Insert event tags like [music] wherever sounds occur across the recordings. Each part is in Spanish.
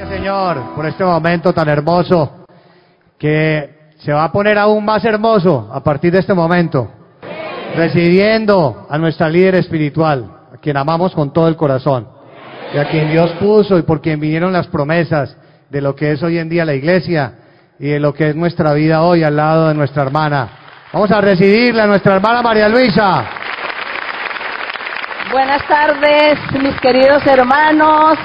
Gracias, Señor, por este momento tan hermoso que se va a poner aún más hermoso a partir de este momento, recibiendo a nuestra líder espiritual, a quien amamos con todo el corazón, y a quien Dios puso y por quien vinieron las promesas de lo que es hoy en día la iglesia y de lo que es nuestra vida hoy al lado de nuestra hermana. Vamos a recibirla, a nuestra hermana María Luisa. Buenas tardes, mis queridos hermanos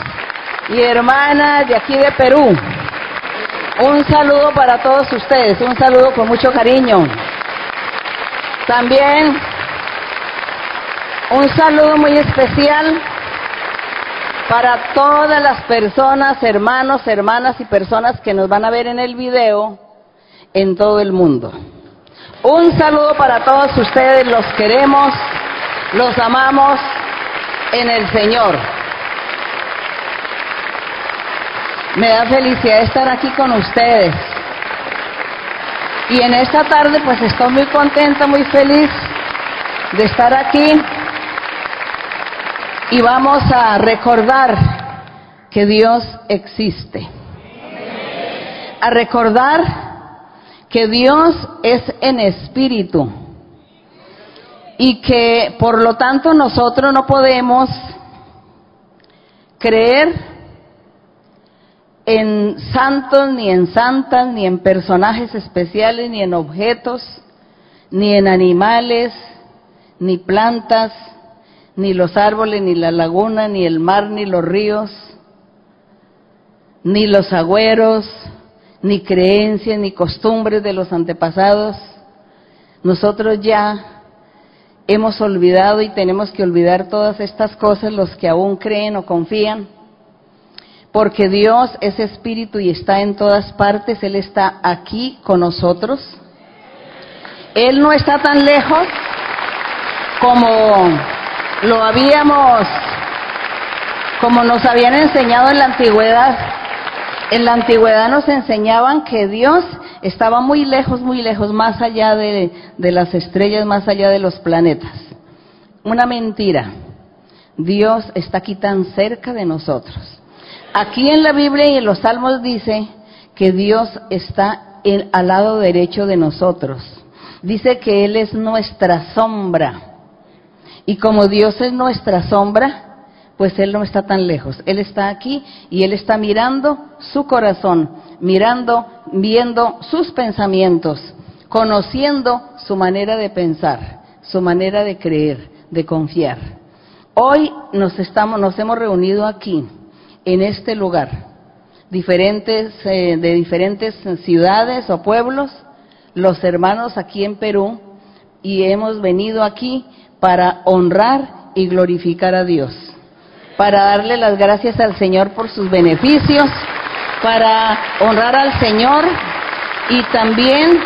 y hermanas de aquí de Perú. Un saludo para todos ustedes, un saludo con mucho cariño. También un saludo muy especial para todas las personas, hermanos, hermanas y personas que nos van a ver en el video en todo el mundo. Un saludo para todos ustedes, los queremos, los amamos en el Señor. Me da felicidad estar aquí con ustedes. Y en esta tarde pues estoy muy contenta, muy feliz de estar aquí. Y vamos a recordar que Dios existe. A recordar que Dios es en espíritu y que por lo tanto nosotros no podemos creer en santos, ni en santas, ni en personajes especiales, ni en objetos, ni en animales, ni plantas, ni los árboles, ni la laguna, ni el mar, ni los ríos, ni los agüeros, ni creencias, ni costumbres de los antepasados. Nosotros ya hemos olvidado y tenemos que olvidar todas estas cosas los que aún creen o confían, porque Dios es espíritu y está en todas partes, Él está aquí con nosotros. Él no está tan lejos como lo habíamos, como nos habían enseñado en la antigüedad. En la antigüedad nos enseñaban que Dios estaba muy lejos, muy lejos, más allá de, las estrellas, más allá de los planetas. Una mentira. Dios está aquí tan cerca de nosotros. Aquí en la Biblia y en los Salmos dice que Dios está en, al lado derecho de nosotros. Dice que Él es nuestra sombra. Y como Dios es nuestra sombra, pues Él no está tan lejos. Él está aquí y Él está mirando su corazón, mirando, viendo sus pensamientos, conociendo su manera de pensar, su manera de creer, de confiar. Hoy nos estamos, nos hemos reunido aquí, en este lugar, diferentes, eh, de diferentes ciudades o pueblos, los hermanos aquí en Perú, y hemos venido aquí para honrar y glorificar a Dios para darle las gracias al Señor por sus beneficios, para honrar al Señor y también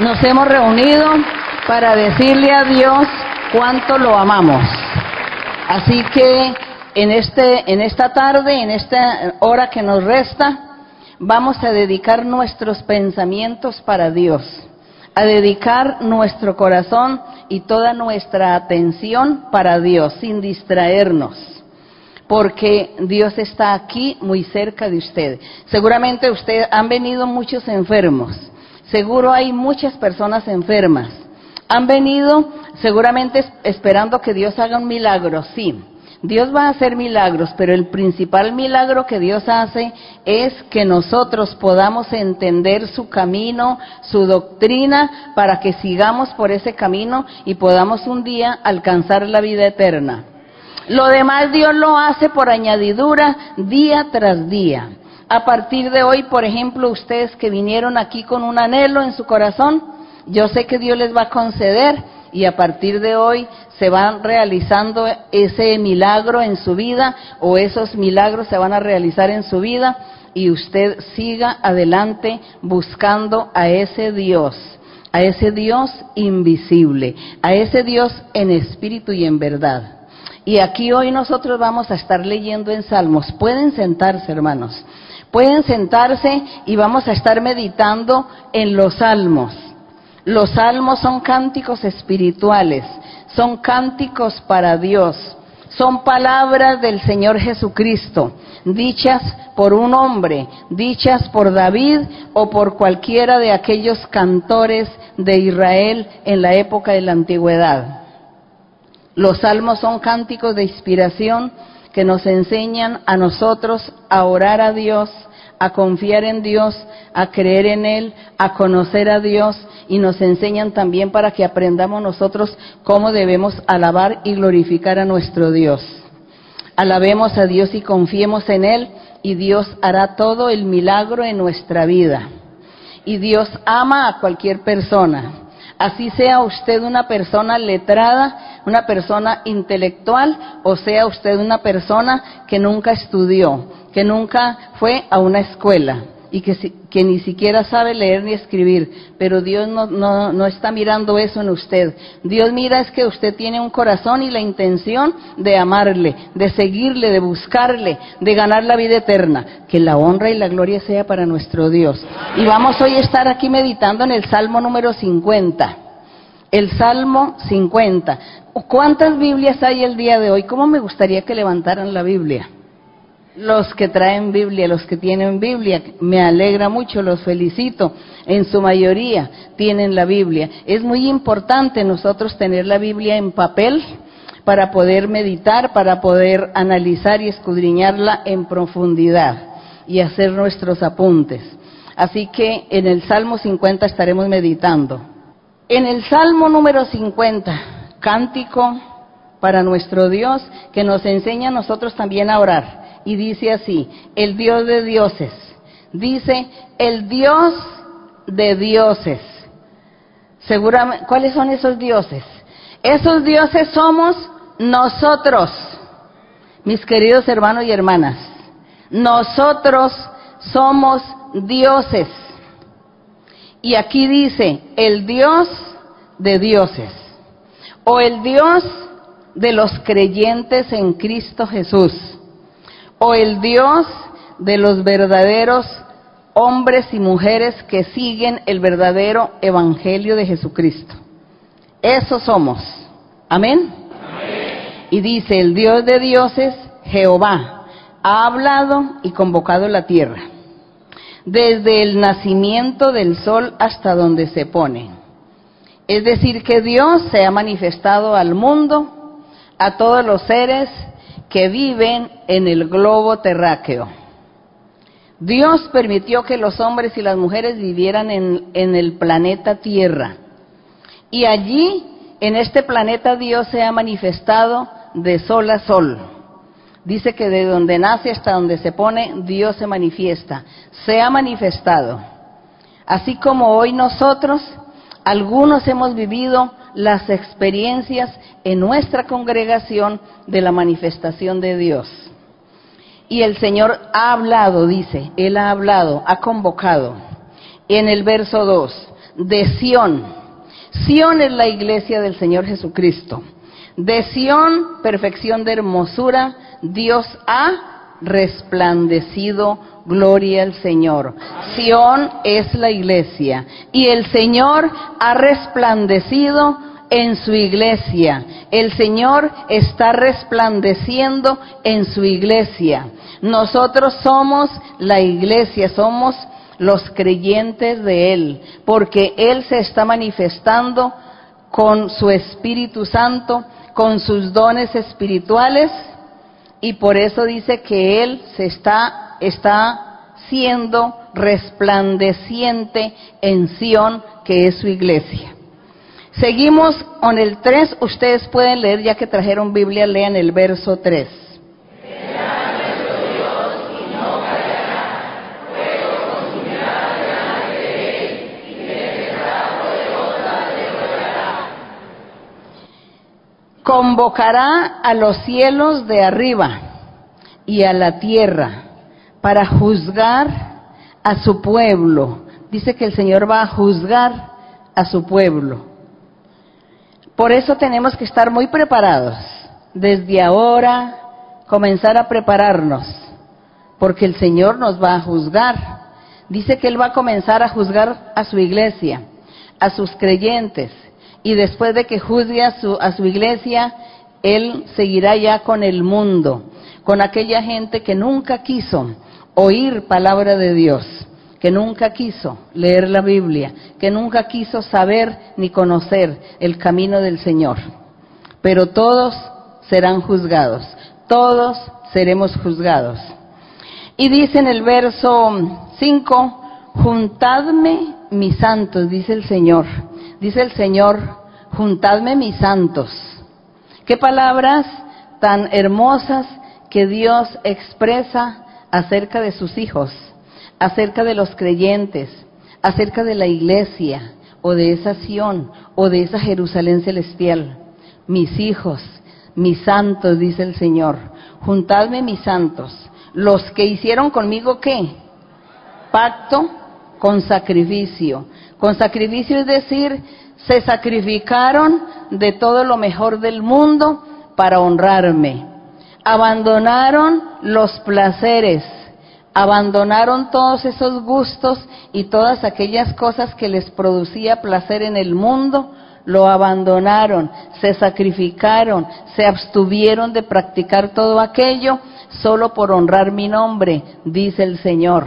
nos hemos reunido para decirle a Dios cuánto lo amamos. Así que en este en esta tarde, en esta hora que nos resta, vamos a dedicar nuestros pensamientos para Dios, a dedicar nuestro corazón y toda nuestra atención para Dios sin distraernos porque Dios está aquí muy cerca de usted. Seguramente usted han venido muchos enfermos, seguro hay muchas personas enfermas. Han venido seguramente esperando que Dios haga un milagro, sí. Dios va a hacer milagros, pero el principal milagro que Dios hace es que nosotros podamos entender su camino, su doctrina, para que sigamos por ese camino y podamos un día alcanzar la vida eterna. Lo demás Dios lo hace por añadidura día tras día. A partir de hoy, por ejemplo, ustedes que vinieron aquí con un anhelo en su corazón, yo sé que Dios les va a conceder y a partir de hoy se van realizando ese milagro en su vida o esos milagros se van a realizar en su vida y usted siga adelante buscando a ese Dios, a ese Dios invisible, a ese Dios en espíritu y en verdad. Y aquí hoy nosotros vamos a estar leyendo en Salmos. Pueden sentarse, hermanos. Pueden sentarse y vamos a estar meditando en los salmos. Los salmos son cánticos espirituales, son cánticos para Dios, Son palabras del Señor Jesucristo, dichas por un hombre, dichas por David o por cualquiera de aquellos cantores de Israel en la época de la antigüedad. Los salmos son cánticos de inspiración que nos enseñan a nosotros a orar a Dios, a confiar en Dios, a creer en Él, a conocer a Dios y nos enseñan también para que aprendamos nosotros cómo debemos alabar y glorificar a nuestro Dios. Alabemos a Dios y confiemos en Él y Dios hará todo el milagro en nuestra vida. Y Dios ama a cualquier persona. Así sea usted una persona letrada, una persona intelectual o sea usted una persona que nunca estudió, que nunca fue a una escuela y que, que, ni siquiera sabe leer ni escribir, pero Dios no, no, no, está mirando eso en usted. Dios mira es que usted tiene un corazón y la intención de amarle, de seguirle, de buscarle, de ganar la vida eterna. Que la honra y la gloria sea para nuestro Dios. Y vamos hoy a estar aquí meditando en el Salmo número 50. El Salmo 50. ¿Cuántas Biblias hay el día de hoy? ¿Cómo me gustaría que levantaran la Biblia? Los que traen Biblia, los que tienen Biblia, me alegra mucho, los felicito. En su mayoría tienen la Biblia. Es muy importante nosotros tener la Biblia en papel para poder meditar, para poder analizar y escudriñarla en profundidad y hacer nuestros apuntes. Así que en el Salmo 50 estaremos meditando. En el Salmo número 50, cántico para nuestro Dios, que nos enseña a nosotros también a orar y dice así, el Dios de dioses. Dice, el Dios de dioses. ¿cuáles son esos dioses? Esos dioses somos nosotros, mis queridos hermanos y hermanas. Nosotros somos dioses. Y aquí dice, el Dios de dioses. O el Dios de los creyentes en Cristo Jesús o el Dios de los verdaderos hombres y mujeres que siguen el verdadero evangelio de Jesucristo. Eso somos. Amén. Y dice, el Dios de dioses, Jehová, ha hablado y convocado la tierra, desde el nacimiento del sol hasta donde se pone. Es decir, que Dios se ha manifestado al mundo, a todos los seres que viven en el globo terráqueo. Dios permitió que los hombres y las mujeres vivieran en, el planeta Tierra. Y allí, en este planeta, Dios se ha manifestado de sol a sol. Dice que de donde nace hasta donde se pone, Dios se manifiesta. Se ha manifestado. Así como hoy nosotros, algunos hemos vivido las experiencias en nuestra congregación de la manifestación de Dios. Y el Señor ha hablado, dice, Él ha hablado, ha convocado. En el verso 2, de Sión. Sión es la iglesia del Señor Jesucristo. De Sión, perfección de hermosura, Dios ha resplandecido gloria al Señor. Sión es la iglesia y el Señor ha resplandecido en su iglesia. El Señor está resplandeciendo en su iglesia. Nosotros somos la iglesia, somos los creyentes de Él, porque Él se está manifestando con su Espíritu Santo, con sus dones espirituales, y por eso dice que Él se está, está siendo resplandeciente en Sión, que es su iglesia. Seguimos con el 3, ustedes pueden leer, ya que trajeron Biblia, lean el verso 3. convocará a los cielos de arriba y a la tierra para juzgar a su pueblo. Dice que el Señor va a juzgar a su pueblo. Por eso tenemos que estar muy preparados. Desde ahora comenzar a prepararnos, porque el Señor nos va a juzgar. Dice que Él va a comenzar a juzgar a su iglesia, a sus creyentes, y después de que juzgue a su, a su iglesia, Él seguirá ya con el mundo, con aquella gente que nunca quiso oír palabra de Dios, que nunca quiso leer la Biblia, que nunca quiso saber ni conocer el camino del Señor. Pero todos serán juzgados, todos seremos juzgados. Y dice en el verso 5, juntadme mis santos, dice el Señor, dice el Señor, juntadme mis santos. Qué palabras tan hermosas que Dios expresa acerca de sus hijos, acerca de los creyentes, acerca de la iglesia o de esa Sión o de esa Jerusalén celestial. Mis hijos, mis santos, dice el Señor, juntadme mis santos, los que hicieron conmigo qué? Pacto con sacrificio. Con sacrificio es decir, se sacrificaron de todo lo mejor del mundo para honrarme. Abandonaron los placeres, abandonaron todos esos gustos y todas aquellas cosas que les producía placer en el mundo, lo abandonaron, se sacrificaron, se abstuvieron de practicar todo aquello solo por honrar mi nombre, dice el Señor.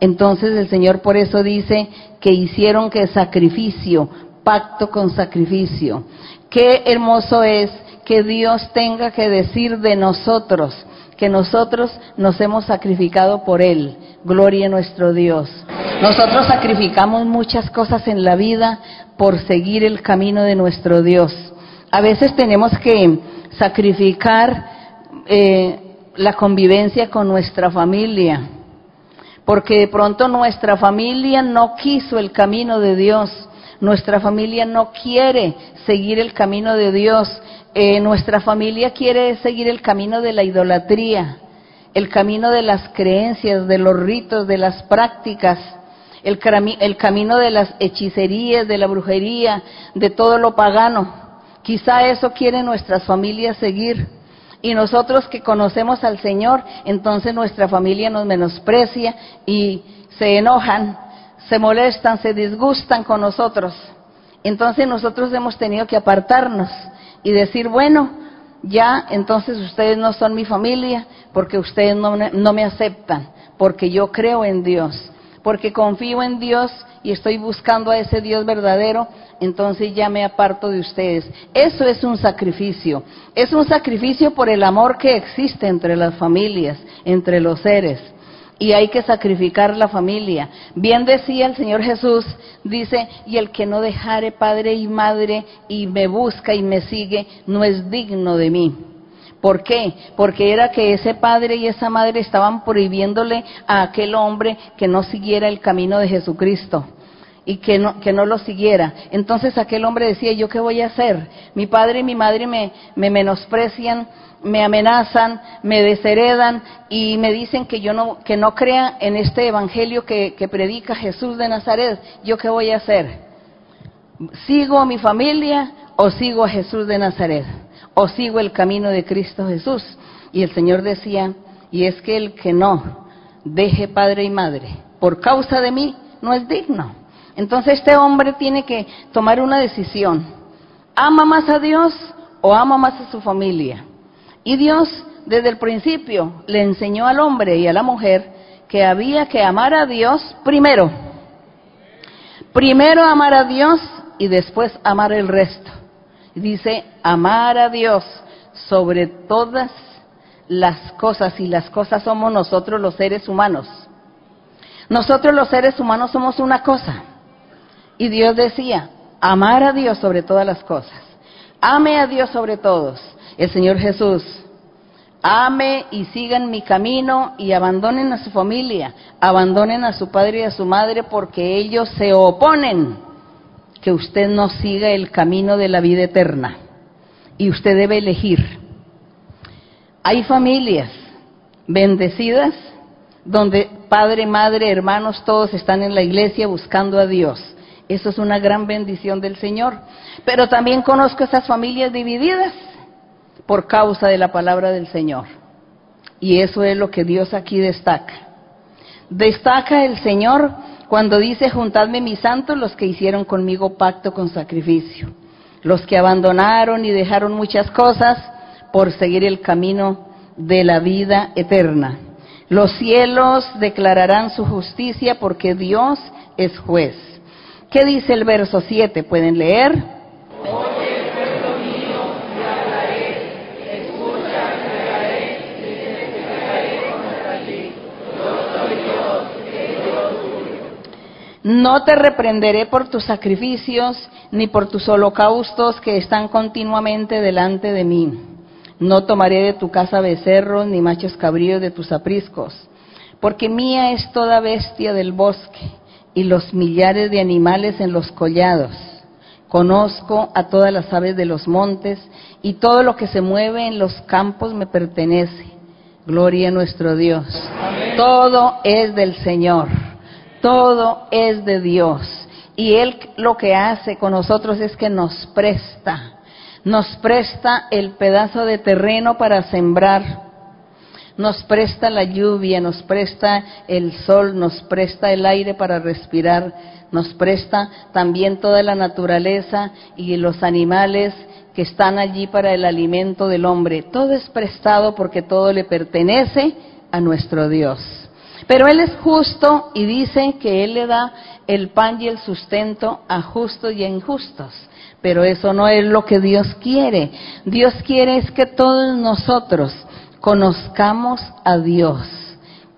Entonces el Señor por eso dice que hicieron que sacrificio, pacto con sacrificio. Qué hermoso es que Dios tenga que decir de nosotros, que nosotros nos hemos sacrificado por Él. Gloria a nuestro Dios. Nosotros sacrificamos muchas cosas en la vida por seguir el camino de nuestro Dios. A veces tenemos que sacrificar eh, la convivencia con nuestra familia, porque de pronto nuestra familia no quiso el camino de Dios, nuestra familia no quiere seguir el camino de Dios eh, nuestra familia quiere seguir el camino de la idolatría, el camino de las creencias, de los ritos, de las prácticas, el, el camino de las hechicerías, de la brujería, de todo lo pagano. Quizá eso quiere nuestras familias seguir. Y nosotros que conocemos al Señor, entonces nuestra familia nos menosprecia y se enojan, se molestan, se disgustan con nosotros. Entonces nosotros hemos tenido que apartarnos y decir, bueno, ya entonces ustedes no son mi familia porque ustedes no, no me aceptan, porque yo creo en Dios, porque confío en Dios y estoy buscando a ese Dios verdadero, entonces ya me aparto de ustedes. Eso es un sacrificio. Es un sacrificio por el amor que existe entre las familias, entre los seres y hay que sacrificar la familia. Bien decía el Señor Jesús, dice, y el que no dejare padre y madre y me busca y me sigue, no es digno de mí. ¿Por qué? Porque era que ese padre y esa madre estaban prohibiéndole a aquel hombre que no siguiera el camino de Jesucristo y que no, que no lo siguiera. Entonces aquel hombre decía, ¿yo qué voy a hacer? Mi padre y mi madre me, me menosprecian, me amenazan, me desheredan y me dicen que yo no, que no crea en este evangelio que, que predica Jesús de Nazaret, ¿yo qué voy a hacer? ¿Sigo a mi familia o sigo a Jesús de Nazaret? ¿O sigo el camino de Cristo Jesús? Y el Señor decía, y es que el que no deje padre y madre por causa de mí no es digno. Entonces este hombre tiene que tomar una decisión. ¿Ama más a Dios o ama más a su familia? Y Dios desde el principio le enseñó al hombre y a la mujer que había que amar a Dios primero. Primero amar a Dios y después amar el resto. Dice, amar a Dios sobre todas las cosas y las cosas somos nosotros los seres humanos. Nosotros los seres humanos somos una cosa. Y Dios decía, amar a Dios sobre todas las cosas. Ame a Dios sobre todos el Señor Jesús. Ame y sigan mi camino y abandonen a su familia, abandonen a su padre y a su madre porque ellos se oponen que usted no siga el camino de la vida eterna y usted debe elegir. Hay familias bendecidas donde padre, madre, hermanos, todos están en la iglesia buscando a Dios. Eso es una gran bendición del Señor. Pero también conozco esas familias divididas por causa de la palabra del Señor. Y eso es lo que Dios aquí destaca. Destaca el Señor cuando dice, juntadme mis santos los que hicieron conmigo pacto con sacrificio. Los que abandonaron y dejaron muchas cosas por seguir el camino de la vida eterna. Los cielos declararán su justicia porque Dios es juez. ¿Qué dice el verso 7? ¿Pueden leer? No te reprenderé por tus sacrificios ni por tus holocaustos que están continuamente delante de mí. No tomaré de tu casa becerros ni machos cabríos de tus apriscos, porque mía es toda bestia del bosque y los millares de animales en los collados. Conozco a todas las aves de los montes y todo lo que se mueve en los campos me pertenece. Gloria a nuestro Dios. Todo es del Señor. Todo es de Dios. Y Él lo que hace con nosotros es que nos presta, nos presta el pedazo de terreno para sembrar, nos presta la lluvia, nos presta el sol, nos presta el aire para respirar, nos presta también toda la naturaleza y los animales que están allí para el alimento del hombre. Todo es prestado porque todo le pertenece a nuestro Dios. Pero Él es justo y dice que Él le da el pan y el sustento a justos y a injustos. Pero eso no es lo que Dios quiere. Dios quiere es que todos nosotros conozcamos a Dios,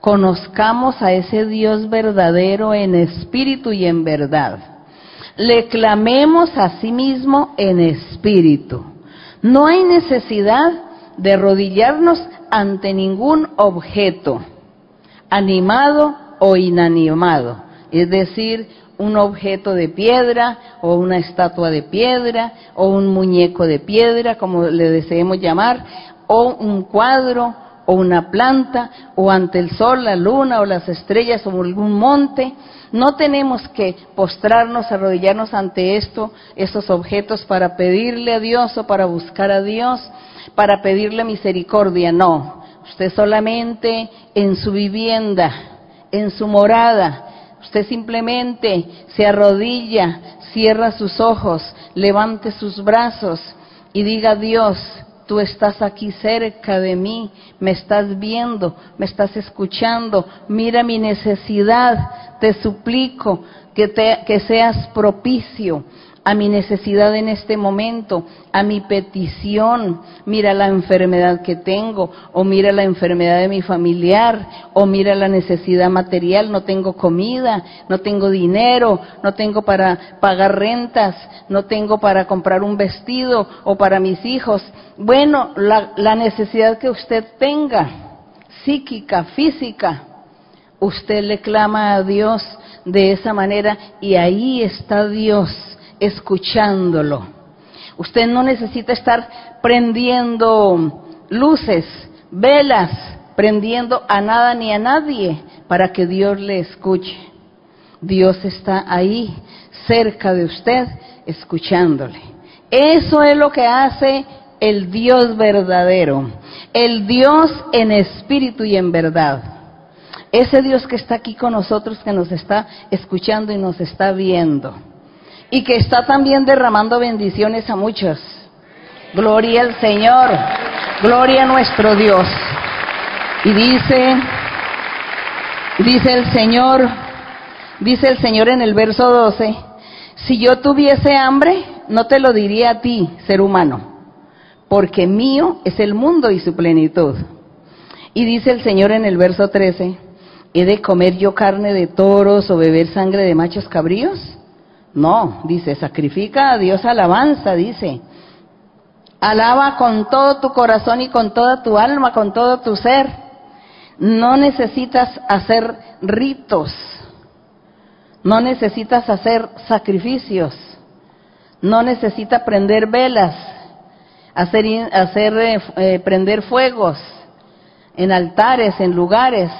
conozcamos a ese Dios verdadero en espíritu y en verdad. Le clamemos a sí mismo en espíritu. No hay necesidad de arrodillarnos ante ningún objeto animado o inanimado, es decir, un objeto de piedra o una estatua de piedra o un muñeco de piedra, como le deseemos llamar, o un cuadro o una planta o ante el sol, la luna o las estrellas o algún monte. No tenemos que postrarnos, arrodillarnos ante esto, estos objetos para pedirle a Dios o para buscar a Dios, para pedirle misericordia, no. Usted solamente en su vivienda, en su morada, usted simplemente se arrodilla, cierra sus ojos, levante sus brazos y diga Dios, tú estás aquí cerca de mí, me estás viendo, me estás escuchando, mira mi necesidad, te suplico que, que seas propicio a mi necesidad en este momento, a mi petición. Mira la enfermedad que tengo, o mira la enfermedad de mi familiar, o mira la necesidad material, no tengo comida, no tengo dinero, no tengo para pagar rentas, no tengo para comprar un vestido o para mis hijos. Bueno, la, necesidad que usted tenga, psíquica, física, usted le clama a Dios de esa manera y ahí está Dios escuchándolo. Usted no necesita estar prendiendo luces, velas, prendiendo a nada ni a nadie para que Dios le escuche. Dios está ahí, cerca de usted, escuchándole. Eso es lo que hace el Dios verdadero, el Dios en espíritu y en verdad. Ese Dios que está aquí con nosotros, que nos está escuchando y nos está viendo y que está también derramando bendiciones a muchos. Gloria al Señor, gloria a nuestro Dios. Y dice, dice el Señor, dice el Señor en el verso 12, si yo tuviese hambre, no te lo diría a ti, ser humano, porque mío es el mundo y su plenitud. Y dice el Señor en el verso 13, ¿he de comer yo carne de toros o beber sangre de machos cabríos? No, dice, sacrifica a Dios alabanza, dice. Alaba con todo tu corazón y con toda tu alma, con todo tu ser. No necesitas hacer ritos. No necesitas hacer sacrificios. No necesitas prender velas, hacer, hacer eh, eh, prender fuegos en altares, en lugares.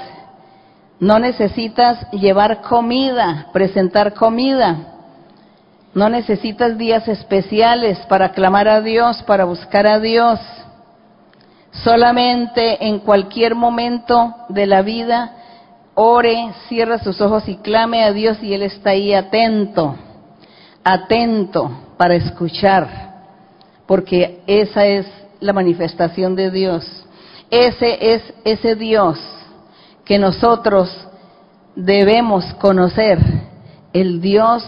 No necesitas llevar comida, presentar comida. No necesitas días especiales para clamar a Dios, para buscar a Dios. Solamente en cualquier momento de la vida, ore, cierra sus ojos y clame a Dios y Él está ahí atento, atento para escuchar, porque esa es la manifestación de Dios. Ese es ese Dios que nosotros debemos conocer, el Dios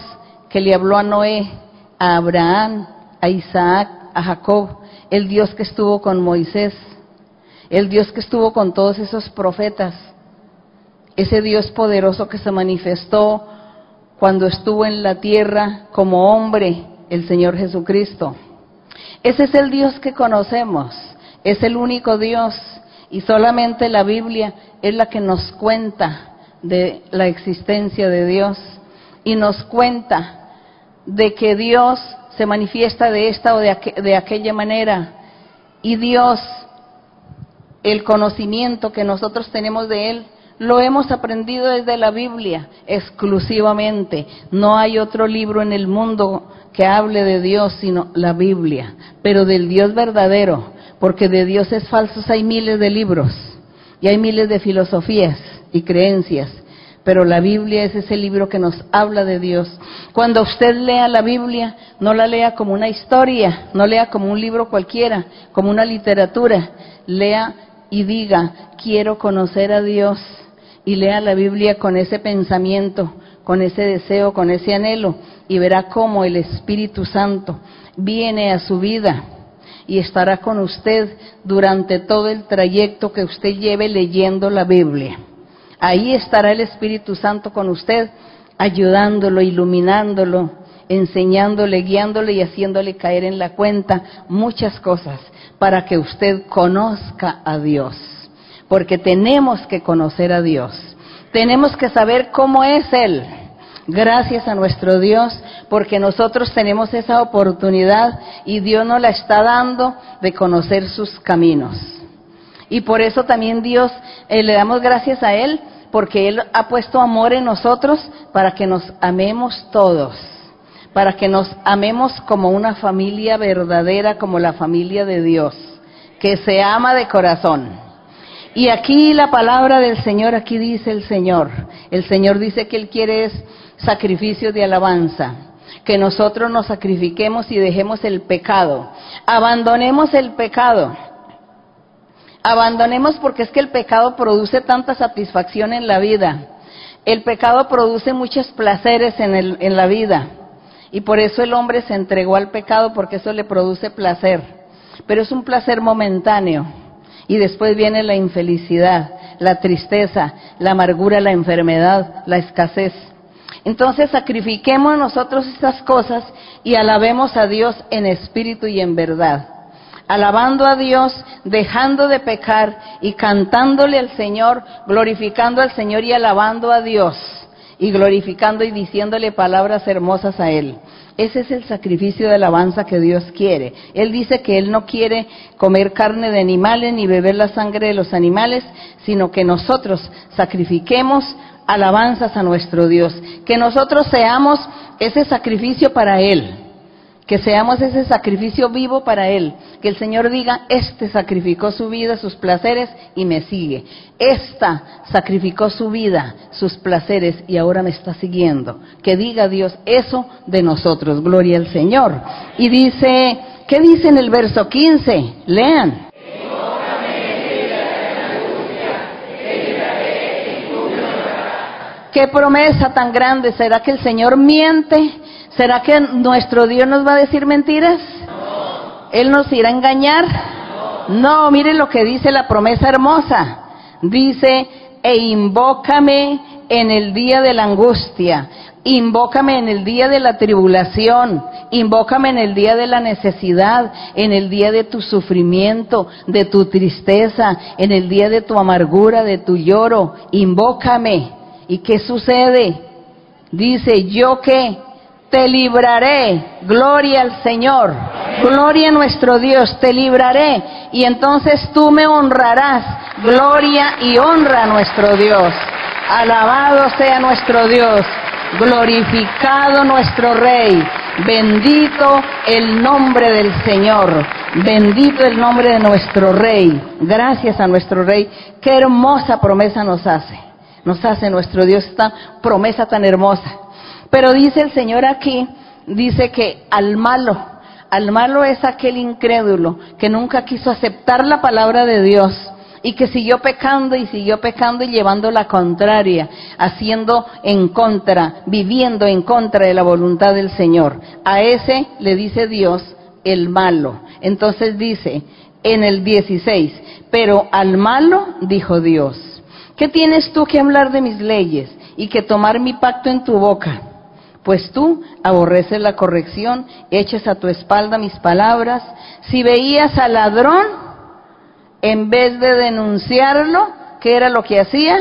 que le habló a Noé, a Abraham, a Isaac, a Jacob, el Dios que estuvo con Moisés, el Dios que estuvo con todos esos profetas, ese Dios poderoso que se manifestó cuando estuvo en la tierra como hombre, el Señor Jesucristo. Ese es el Dios que conocemos, es el único Dios y solamente la Biblia es la que nos cuenta de la existencia de Dios y nos cuenta de que Dios se manifiesta de esta o de, de aquella manera y Dios, el conocimiento que nosotros tenemos de Él, lo hemos aprendido desde la Biblia exclusivamente. No hay otro libro en el mundo que hable de Dios sino la Biblia, pero del Dios verdadero, porque de dioses falsos hay miles de libros y hay miles de filosofías y creencias. Pero la Biblia es ese libro que nos habla de Dios. Cuando usted lea la Biblia, no la lea como una historia, no lea como un libro cualquiera, como una literatura. Lea y diga, quiero conocer a Dios y lea la Biblia con ese pensamiento, con ese deseo, con ese anhelo, y verá cómo el Espíritu Santo viene a su vida y estará con usted durante todo el trayecto que usted lleve leyendo la Biblia. Ahí estará el Espíritu Santo con usted, ayudándolo, iluminándolo, enseñándole, guiándole y haciéndole caer en la cuenta muchas cosas para que usted conozca a Dios porque tenemos que conocer a Dios. Tenemos que saber cómo es Él. Gracias a nuestro Dios, porque nosotros tenemos esa oportunidad y Dios nos la está dando de conocer sus caminos. Y por eso también Dios, eh, le damos gracias a Él, porque Él ha puesto amor en nosotros para que nos amemos todos, para que nos amemos como una familia verdadera, como la familia de Dios, que se ama de corazón. Y aquí la palabra del Señor, aquí dice el Señor. El Señor dice que Él quiere es sacrificio de alabanza. Que nosotros nos sacrifiquemos y dejemos el pecado. Abandonemos el pecado. Abandonemos porque es que el pecado produce tanta satisfacción en la vida. El pecado produce muchos placeres en, el, en la vida. Y por eso el hombre se entregó al pecado porque eso le produce placer. Pero es un placer momentáneo y después viene la infelicidad, la tristeza, la amargura, la enfermedad, la escasez. Entonces sacrifiquemos nosotros estas cosas y alabemos a Dios en espíritu y en verdad. Alabando a Dios, dejando de pecar y cantándole al Señor, glorificando al Señor y alabando a Dios y glorificando y diciéndole palabras hermosas a Él. Ese es el sacrificio de alabanza que Dios quiere. Él dice que Él no quiere comer carne de animales ni beber la sangre de los animales, sino que nosotros sacrifiquemos alabanzas a nuestro Dios, que nosotros seamos ese sacrificio para Él que seamos ese sacrificio vivo para Él, que el Señor diga, este sacrificó su vida, sus placeres y me sigue, esta sacrificó su vida, sus placeres y ahora me está siguiendo, que diga Dios eso de nosotros, gloria al Señor. Y dice, ¿qué dice en el verso 15? Lean. ¿Qué promesa tan grande? ¿Será que el Señor miente? ¿Será que nuestro Dios nos va a decir mentiras? ¿Él nos irá a engañar? No. miren lo que dice la promesa hermosa. Dice, e invócame en el día de la angustia, invócame en el día de la tribulación, invócame en el día de la necesidad, en el día de tu sufrimiento, de tu tristeza, en el día de tu amargura, de tu lloro, invócame. ¿Y qué sucede? Dice, yo que te libraré. Gloria al Señor. Gloria a nuestro Dios, te libraré. Y entonces tú me honrarás. Gloria y honra a nuestro Dios. Alabado sea nuestro Dios. Glorificado nuestro Rey. Bendito el nombre del Señor. Bendito el nombre de nuestro Rey. Gracias a nuestro Rey. Qué hermosa promesa nos hace. Nos hace nuestro Dios esta promesa tan hermosa. Pero dice el Señor aquí, dice que al malo, Al malo es aquel incrédulo que nunca quiso aceptar la palabra de Dios y que siguió pecando y siguió pecando y llevando la contraria, haciendo en contra, viviendo en contra de la voluntad del Señor. A ese le dice Dios el malo. Entonces dice en el 16, pero al malo dijo Dios, ¿qué tienes tú que hablar de mis leyes y que tomar mi pacto en tu boca? Pues tú aborreces la corrección, echas a tu espalda mis palabras. Si veías al ladrón, en vez de denunciarlo, ¿qué era lo que hacía?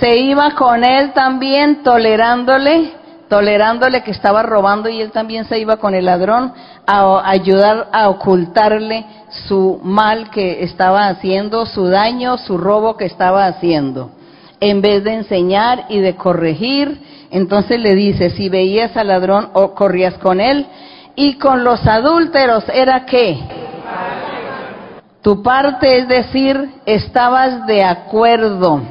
Se iba con él también tolerándole, tolerándole que estaba robando y él también se iba con el ladrón a ayudar a ocultarle su mal que estaba haciendo, su daño, su robo que estaba haciendo. En vez de enseñar y de corregir, entonces le dice, si veías al ladrón o corrías con él, y con los adúlteros era qué? Tu parte, es decir, estabas de acuerdo,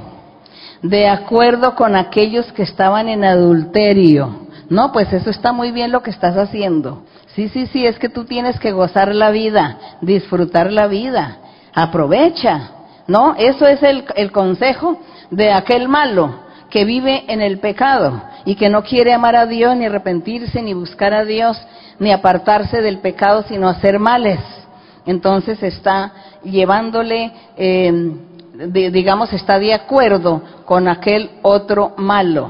de acuerdo con aquellos que estaban en adulterio. No, pues eso está muy bien lo que estás haciendo. Sí, sí, sí, es que tú tienes que gozar la vida, disfrutar la vida. Aprovecha. ¿No? Eso es el, el consejo de aquel malo que vive en el pecado y que no quiere amar a Dios, ni arrepentirse, ni buscar a Dios, ni apartarse del pecado, sino hacer males. Entonces está llevándole, eh, digamos, está de acuerdo con aquel otro malo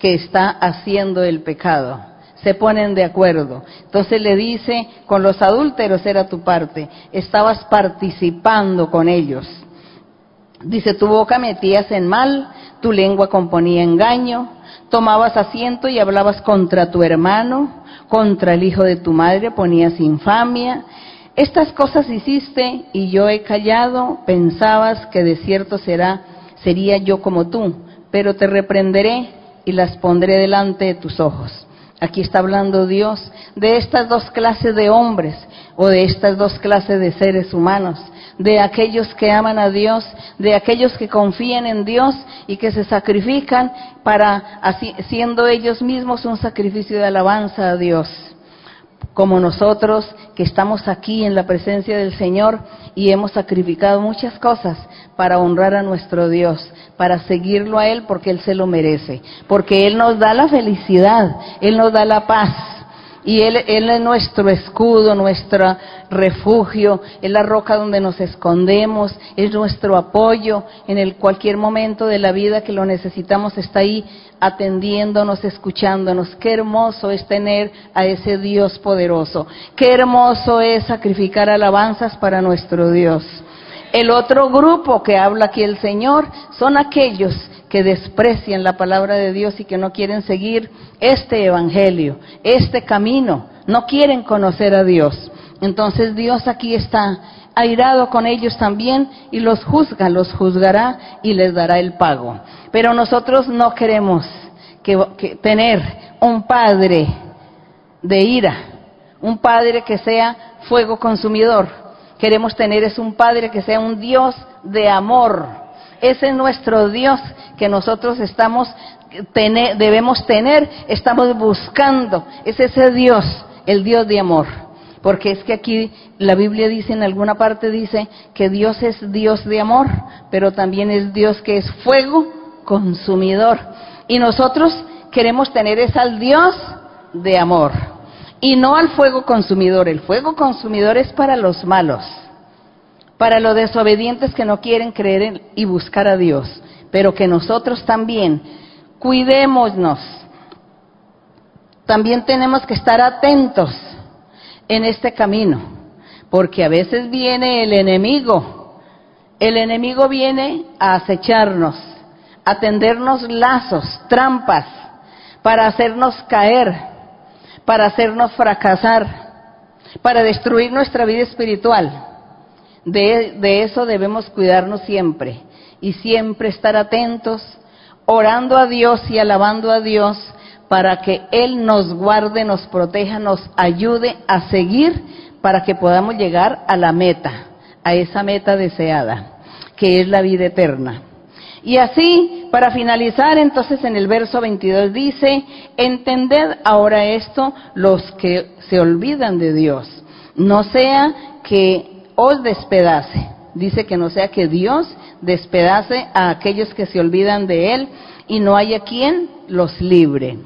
que está haciendo el pecado. Se ponen de acuerdo. Entonces le dice, con los adúlteros era tu parte, estabas participando con ellos. Dice, tu boca metías en mal, tu lengua componía engaño, tomabas asiento y hablabas contra tu hermano, contra el hijo de tu madre ponías infamia. Estas cosas hiciste y yo he callado, pensabas que de cierto será, sería yo como tú, pero te reprenderé y las pondré delante de tus ojos. Aquí está hablando Dios de estas dos clases de hombres o de estas dos clases de seres humanos de aquellos que aman a Dios, de aquellos que confían en Dios y que se sacrifican para, siendo ellos mismos un sacrificio de alabanza a Dios. Como nosotros que estamos aquí en la presencia del Señor y hemos sacrificado muchas cosas para honrar a nuestro Dios, para seguirlo a Él porque Él se lo merece, porque Él nos da la felicidad, Él nos da la paz, y él, es nuestro escudo, nuestro refugio, es la roca donde nos escondemos, es nuestro apoyo en el cualquier momento de la vida que lo necesitamos, está ahí atendiéndonos, escuchándonos. Qué hermoso es tener a ese Dios poderoso. Qué hermoso es sacrificar alabanzas para nuestro Dios. El otro grupo que habla aquí el Señor son aquellos que desprecian la palabra de Dios y que no quieren seguir este evangelio, este camino, no quieren conocer a Dios. Entonces Dios aquí está airado con ellos también y los juzga, los juzgará y les dará el pago. Pero nosotros no queremos que, tener un padre de ira, un padre que sea fuego consumidor. Queremos tener es un padre que sea un Dios de amor. Ese es nuestro Dios que nosotros estamos debemos tener, estamos buscando. Es ese Dios, el Dios de amor. Porque es que aquí la Biblia dice, en alguna parte dice que Dios es Dios de amor, pero también es Dios que es fuego consumidor. Y nosotros queremos tener es al Dios de amor y no al fuego consumidor. El fuego consumidor es para los malos, para los desobedientes que no quieren creer en, y buscar a Dios, pero que nosotros también cuidémonos. También tenemos que estar atentos en este camino, porque a veces viene el enemigo. El enemigo viene a acecharnos, a tendernos lazos, trampas, para hacernos caer, para hacernos fracasar, para destruir nuestra vida espiritual. De, de eso debemos cuidarnos siempre y siempre estar atentos orando a Dios y alabando a Dios para que Él nos guarde, nos proteja, nos ayude a seguir para que podamos llegar a la meta, a esa meta deseada, que es la vida eterna. Y así, para finalizar, entonces en el verso 22 dice, entended ahora esto los que se olvidan de Dios, no sea que os despedace, dice que no sea que Dios despedace a aquellos que se olvidan de Él y no haya quien los libre.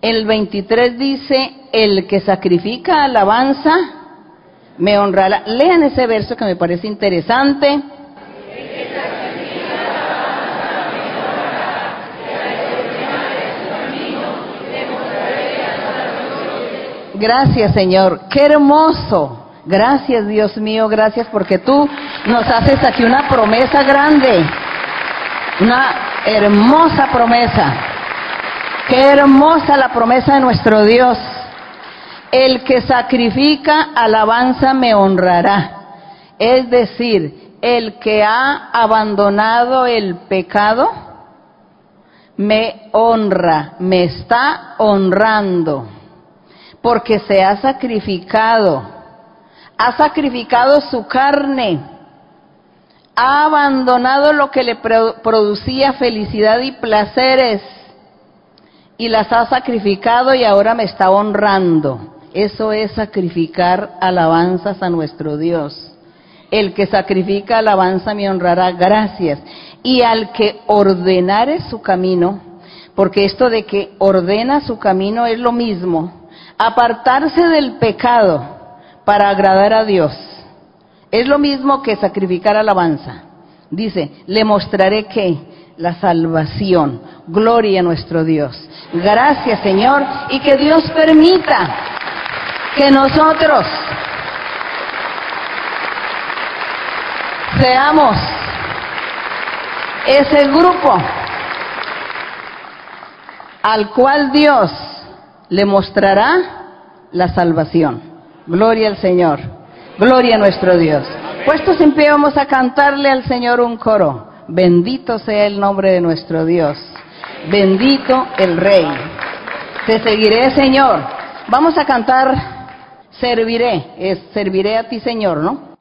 El 23 dice, el que sacrifica alabanza me honrará. Lean ese verso que me parece interesante. Gracias Señor, qué hermoso. Gracias Dios mío, gracias porque tú nos haces aquí una promesa grande, una hermosa promesa. Qué hermosa la promesa de nuestro Dios. El que sacrifica alabanza me honrará. Es decir, el que ha abandonado el pecado me honra, me está honrando, porque se ha sacrificado, ha sacrificado su carne, ha abandonado lo que le producía felicidad y placeres y las ha sacrificado y ahora me está honrando. Eso es sacrificar alabanzas a nuestro Dios. El que sacrifica alabanza me honrará, gracias. Y al que ordenare su camino, porque esto de que ordena su camino es lo mismo, apartarse del pecado para agradar a Dios, es lo mismo que sacrificar alabanza. Dice, le mostraré que la salvación, gloria a nuestro Dios. Gracias Señor y que Dios permita que nosotros seamos ese grupo al cual Dios le mostrará la salvación. Gloria al Señor. Gloria a nuestro Dios. Puestos en pie vamos a cantarle al Señor un coro. Bendito sea el nombre de nuestro Dios. Bendito el Rey. Te seguiré, Señor. Vamos a cantar, serviré, es serviré a ti, Señor, ¿no?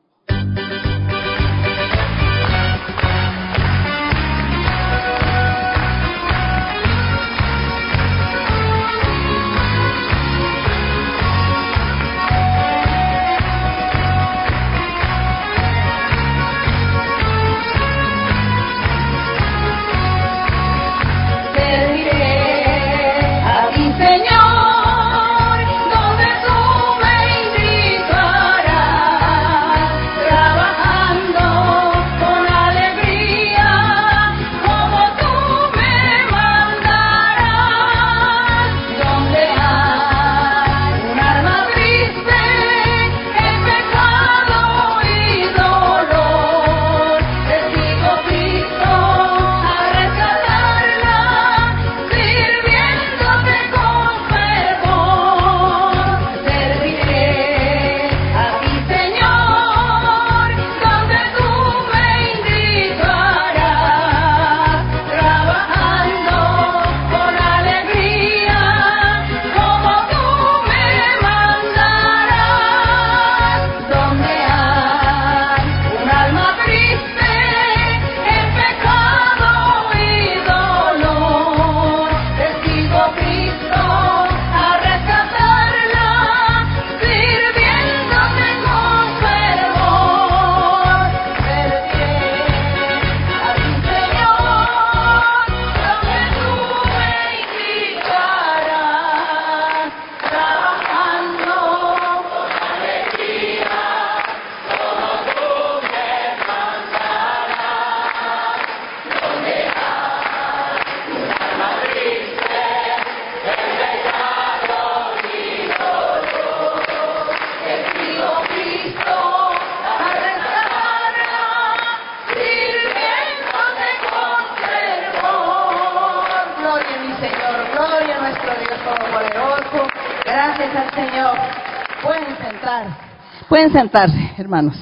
Sentarse, hermanos.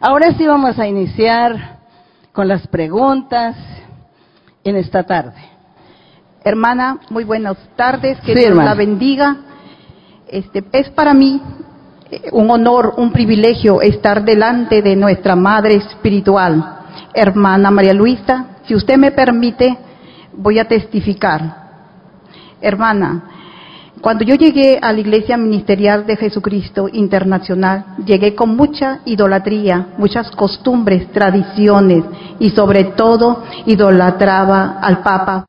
Ahora sí vamos a iniciar con las preguntas en esta tarde. Hermana, muy buenas tardes, que Dios la bendiga. Este, es para mí eh, un honor, un privilegio estar delante de nuestra Madre Espiritual, hermana María Luisa Si usted me permite, voy a testificar. Hermana, cuando yo llegué a la Iglesia Ministerial de Jesucristo Internacional, llegué con mucha idolatría, muchas costumbres, tradiciones y sobre todo idolatraba al Papa.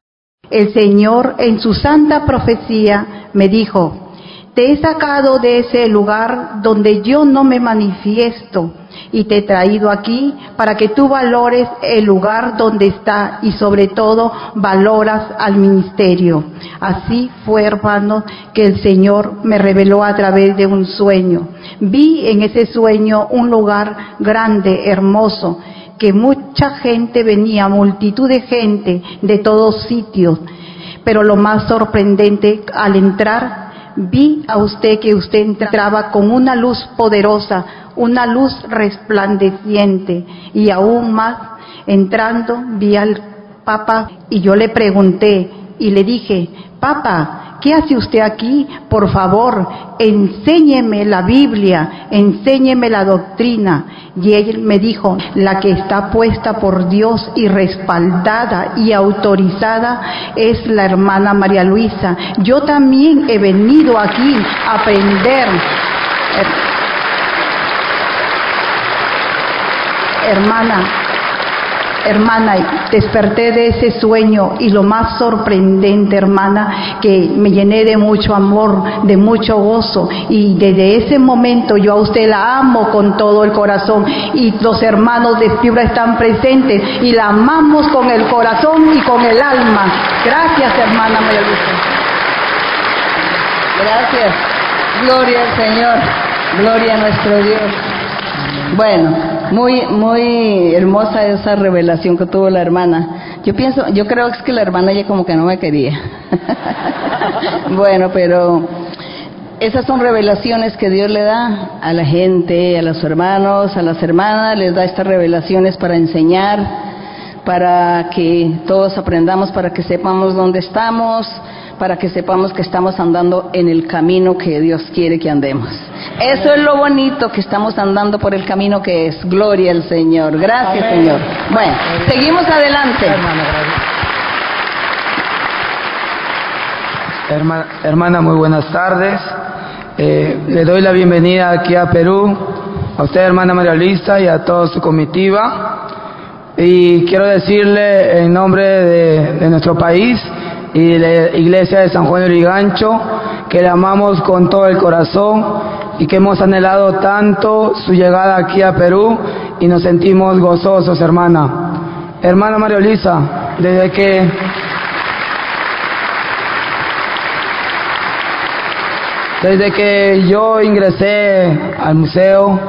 El Señor en su santa profecía me dijo, te he sacado de ese lugar donde yo no me manifiesto y te he traído aquí para que tú valores el lugar donde está y sobre todo valoras al ministerio. Así fue, hermano, que el Señor me reveló a través de un sueño. Vi en ese sueño un lugar grande, hermoso, que mucha gente venía, multitud de gente de todos sitios. Pero lo más sorprendente al entrar vi a usted que usted entraba con una luz poderosa, una luz resplandeciente y aún más entrando vi al Papa y yo le pregunté y le dije, Papa, ¿qué hace usted aquí? Por favor, enséñeme la Biblia, enséñeme la doctrina. Y él me dijo, la que está puesta por Dios y respaldada y autorizada es la hermana María Luisa. Yo también he venido aquí a aprender. Hermana, hermana, desperté de ese sueño y lo más sorprendente, hermana, que me llené de mucho amor, de mucho gozo y desde ese momento yo a usted la amo con todo el corazón y los hermanos de fibra están presentes y la amamos con el corazón y con el alma. Gracias, hermana María Gracias. Gloria al Señor. Gloria a nuestro Dios. Bueno, muy, muy hermosa esa revelación que tuvo la hermana. Yo pienso, yo creo que es que la hermana ya como que no me quería. [laughs] bueno, pero esas son revelaciones que Dios le da a la gente, a los hermanos, a las hermanas, les da estas revelaciones para enseñar, para que todos aprendamos, para que sepamos dónde estamos, para que sepamos que estamos andando en el camino que Dios quiere que andemos. Eso es lo bonito que estamos andando por el camino que es. Gloria al Señor. Gracias, Señor. Bueno, seguimos adelante. Hermana, muy buenas tardes. Eh, le doy la bienvenida aquí a Perú, a usted, hermana María Luisa, y a toda su comitiva. Y quiero decirle en nombre de, de nuestro país y de la iglesia de San Juan de Rigancho que le amamos con todo el corazón y que hemos anhelado tanto su llegada aquí a Perú y nos sentimos gozosos, hermana. Hermana María Luisa, desde que desde que yo ingresé al museo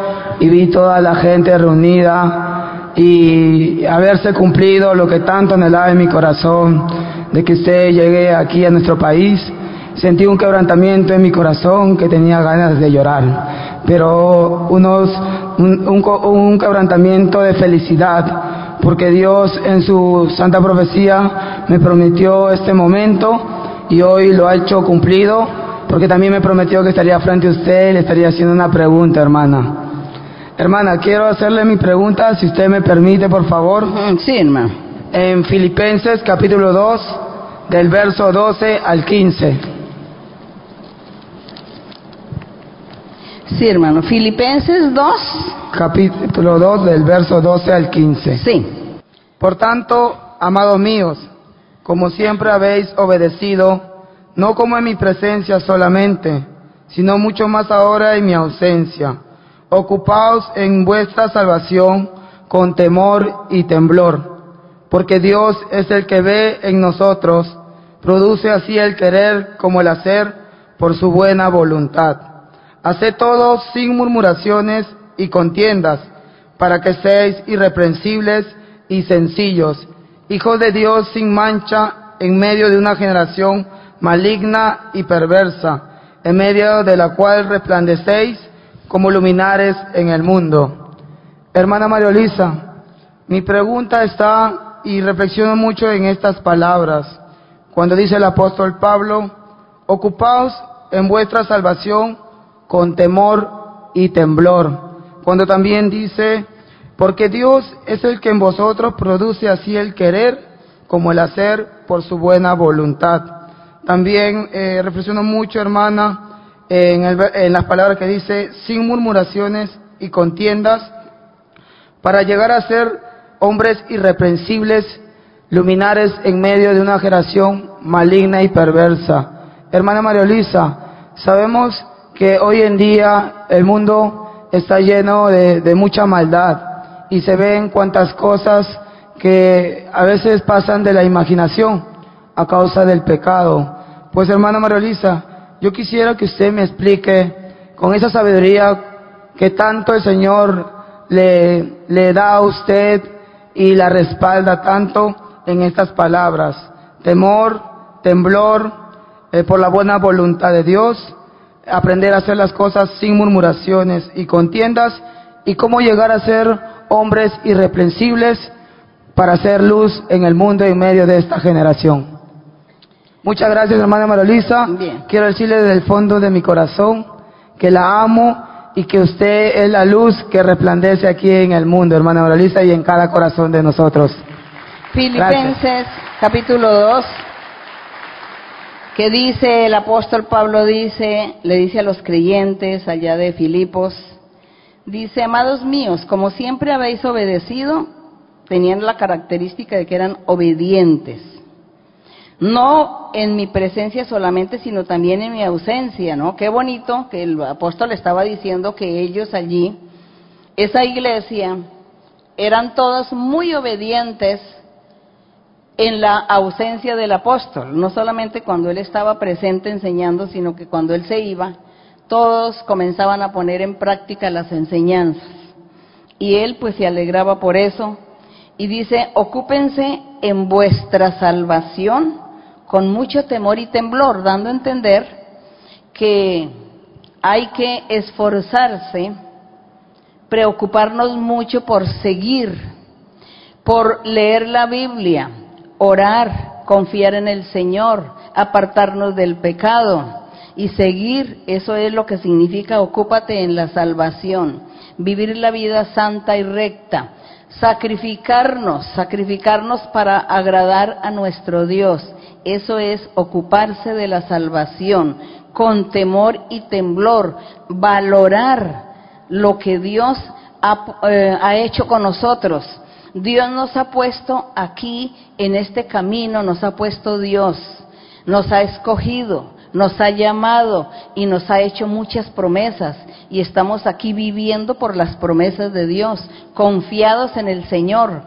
y vi toda la gente reunida y haberse cumplido lo que tanto anhelaba en mi corazón, de que usted llegue aquí a nuestro país, sentí un quebrantamiento en mi corazón que tenía ganas de llorar, pero unos, un, un, quebrantamiento de felicidad, porque Dios en su santa profecía me prometió este momento y hoy lo ha hecho cumplido, porque también me prometió que estaría frente a usted y le estaría haciendo una pregunta, hermana. Hermana, quiero hacerle mi pregunta, si usted me permite, por favor. Sí, hermano. En Filipenses capítulo 2, del verso 12 al 15. Sí, hermano. Filipenses 2. Capítulo 2 del verso 12 al 15. Sí. Por tanto, amados míos, como siempre habéis obedecido, no como en mi presencia solamente, sino mucho más ahora en mi ausencia. Ocupaos en vuestra salvación con temor y temblor, porque Dios es el que ve en nosotros, produce así el querer como el hacer por su buena voluntad. Haced todo sin murmuraciones y contiendas, para que seáis irreprensibles y sencillos, hijos de Dios sin mancha, en medio de una generación maligna y perversa, en medio de la cual resplandecéis como luminares en el mundo. Hermana María Luisa, mi pregunta está y reflexiono mucho en estas palabras, cuando dice el apóstol Pablo, ocupaos en vuestra salvación con temor y temblor. Cuando también dice porque Dios es el que en vosotros produce así el querer como el hacer por su buena voluntad. También eh, reflexiono mucho, hermana, en, en las palabras que dice, sin murmuraciones y contiendas, para llegar a ser hombres irreprensibles, luminares en medio de una generación maligna y perversa. Hermana María Luisa, sabemos que hoy en día el mundo está lleno de, mucha maldad y se ven cuantas cosas que a veces pasan de la imaginación a causa del pecado. Pues hermana María Luisa, yo quisiera que usted me explique con esa sabiduría que tanto el Señor le da a usted y la respalda tanto en estas palabras. Temor, temblor, eh, por la buena voluntad de Dios, aprender a hacer las cosas sin murmuraciones y contiendas y cómo llegar a ser hombres irreprensibles para hacer luz en el mundo en medio de esta generación. Muchas gracias, hermana Marolisa. Quiero decirle desde el fondo de mi corazón que la amo y que usted es la luz que resplandece aquí en el mundo, hermana Marolisa, y en cada corazón de nosotros. Filipenses capítulo 2, que dice el apóstol Pablo, dice, le dice a los creyentes allá de Filipos, dice, amados míos, como siempre habéis obedecido, tenían la característica de que eran obedientes no en mi presencia solamente, sino también en mi ausencia, ¿no? Qué bonito que el apóstol estaba diciendo que ellos allí, esa iglesia, eran todos muy obedientes en la ausencia del apóstol, no solamente cuando él estaba presente enseñando, sino que cuando él se iba, todos comenzaban a poner en práctica las enseñanzas. Y él pues se alegraba por eso y dice, ocúpense en vuestra salvación con mucho temor y temblor, dando a entender que hay que esforzarse, preocuparnos mucho por seguir, por leer la Biblia, orar, confiar en el Señor, apartarnos del pecado y seguir, eso es lo que significa ocúpate en la salvación, vivir la vida santa y recta, sacrificarnos, sacrificarnos para agradar a nuestro Dios eso es ocuparse de la salvación con temor y temblor, valorar lo que Dios eh, ha, hecho con nosotros. Dios nos ha puesto aquí en este camino, nos ha puesto Dios, nos ha escogido, nos ha llamado y nos ha hecho muchas promesas y estamos aquí viviendo por las promesas de Dios, confiados en el Señor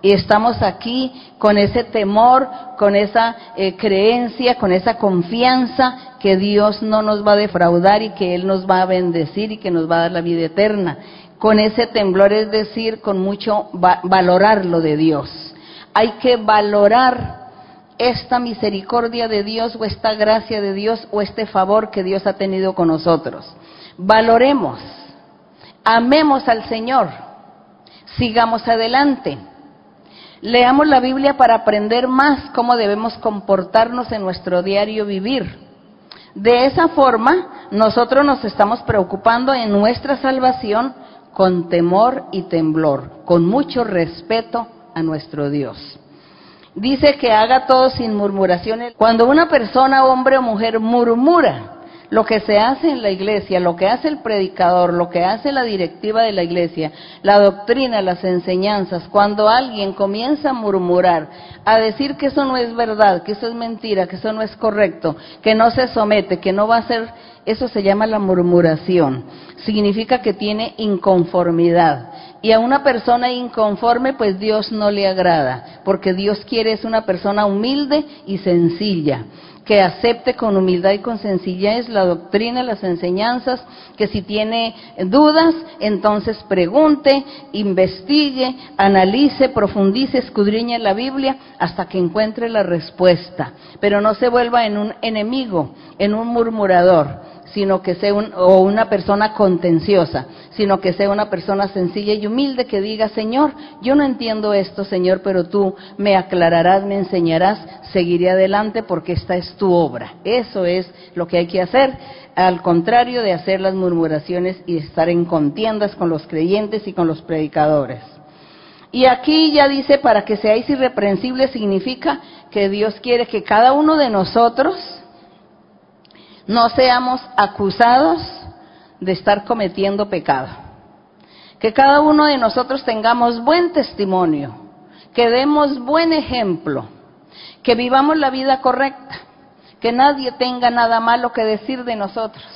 y estamos aquí con ese temor, con esa eh, creencia, con esa confianza que Dios no nos va a defraudar y que Él nos va a bendecir y que nos va a dar la vida eterna. Con ese temblor, es decir, con mucho valorar lo de Dios. Hay que valorar esta misericordia de Dios o esta gracia de Dios o este favor que Dios ha tenido con nosotros. Valoremos, amemos al Señor, sigamos adelante Leamos la Biblia para aprender más cómo debemos comportarnos en nuestro diario vivir. De esa forma, nosotros nos estamos preocupando en nuestra salvación con temor y temblor, con mucho respeto a nuestro Dios. Dice que haga todo sin murmuraciones. Cuando una persona, hombre o mujer, murmura, lo que se hace en la iglesia, lo que hace el predicador, lo que hace la directiva de la iglesia, la doctrina, las enseñanzas, cuando alguien comienza a murmurar, a decir que eso no es verdad, que eso es mentira, que eso no es correcto, que no se somete, que no va a ser, eso se llama la murmuración. Significa que tiene inconformidad. Y a una persona inconforme, pues Dios no le agrada, porque Dios quiere es una persona humilde y sencilla que acepte con humildad y con sencillez la doctrina, las enseñanzas, que si tiene dudas, entonces pregunte, investigue, analice, profundice, escudriñe la Biblia hasta que encuentre la respuesta. Pero no se vuelva en un enemigo, en un murmurador sino que sea o una persona contenciosa, sino que sea una persona sencilla y humilde que diga, Señor, yo no entiendo esto, Señor, pero tú me aclararás, me enseñarás, seguiré adelante porque esta es tu obra. Eso es lo que hay que hacer, al contrario de hacer las murmuraciones y estar en contiendas con los creyentes y con los predicadores. Y aquí ya dice, para que seáis irreprensibles significa que Dios quiere que cada uno de nosotros no seamos acusados de estar cometiendo pecado. Que cada uno de nosotros tengamos buen testimonio, que demos buen ejemplo, que vivamos la vida correcta, que nadie tenga nada malo que decir de nosotros.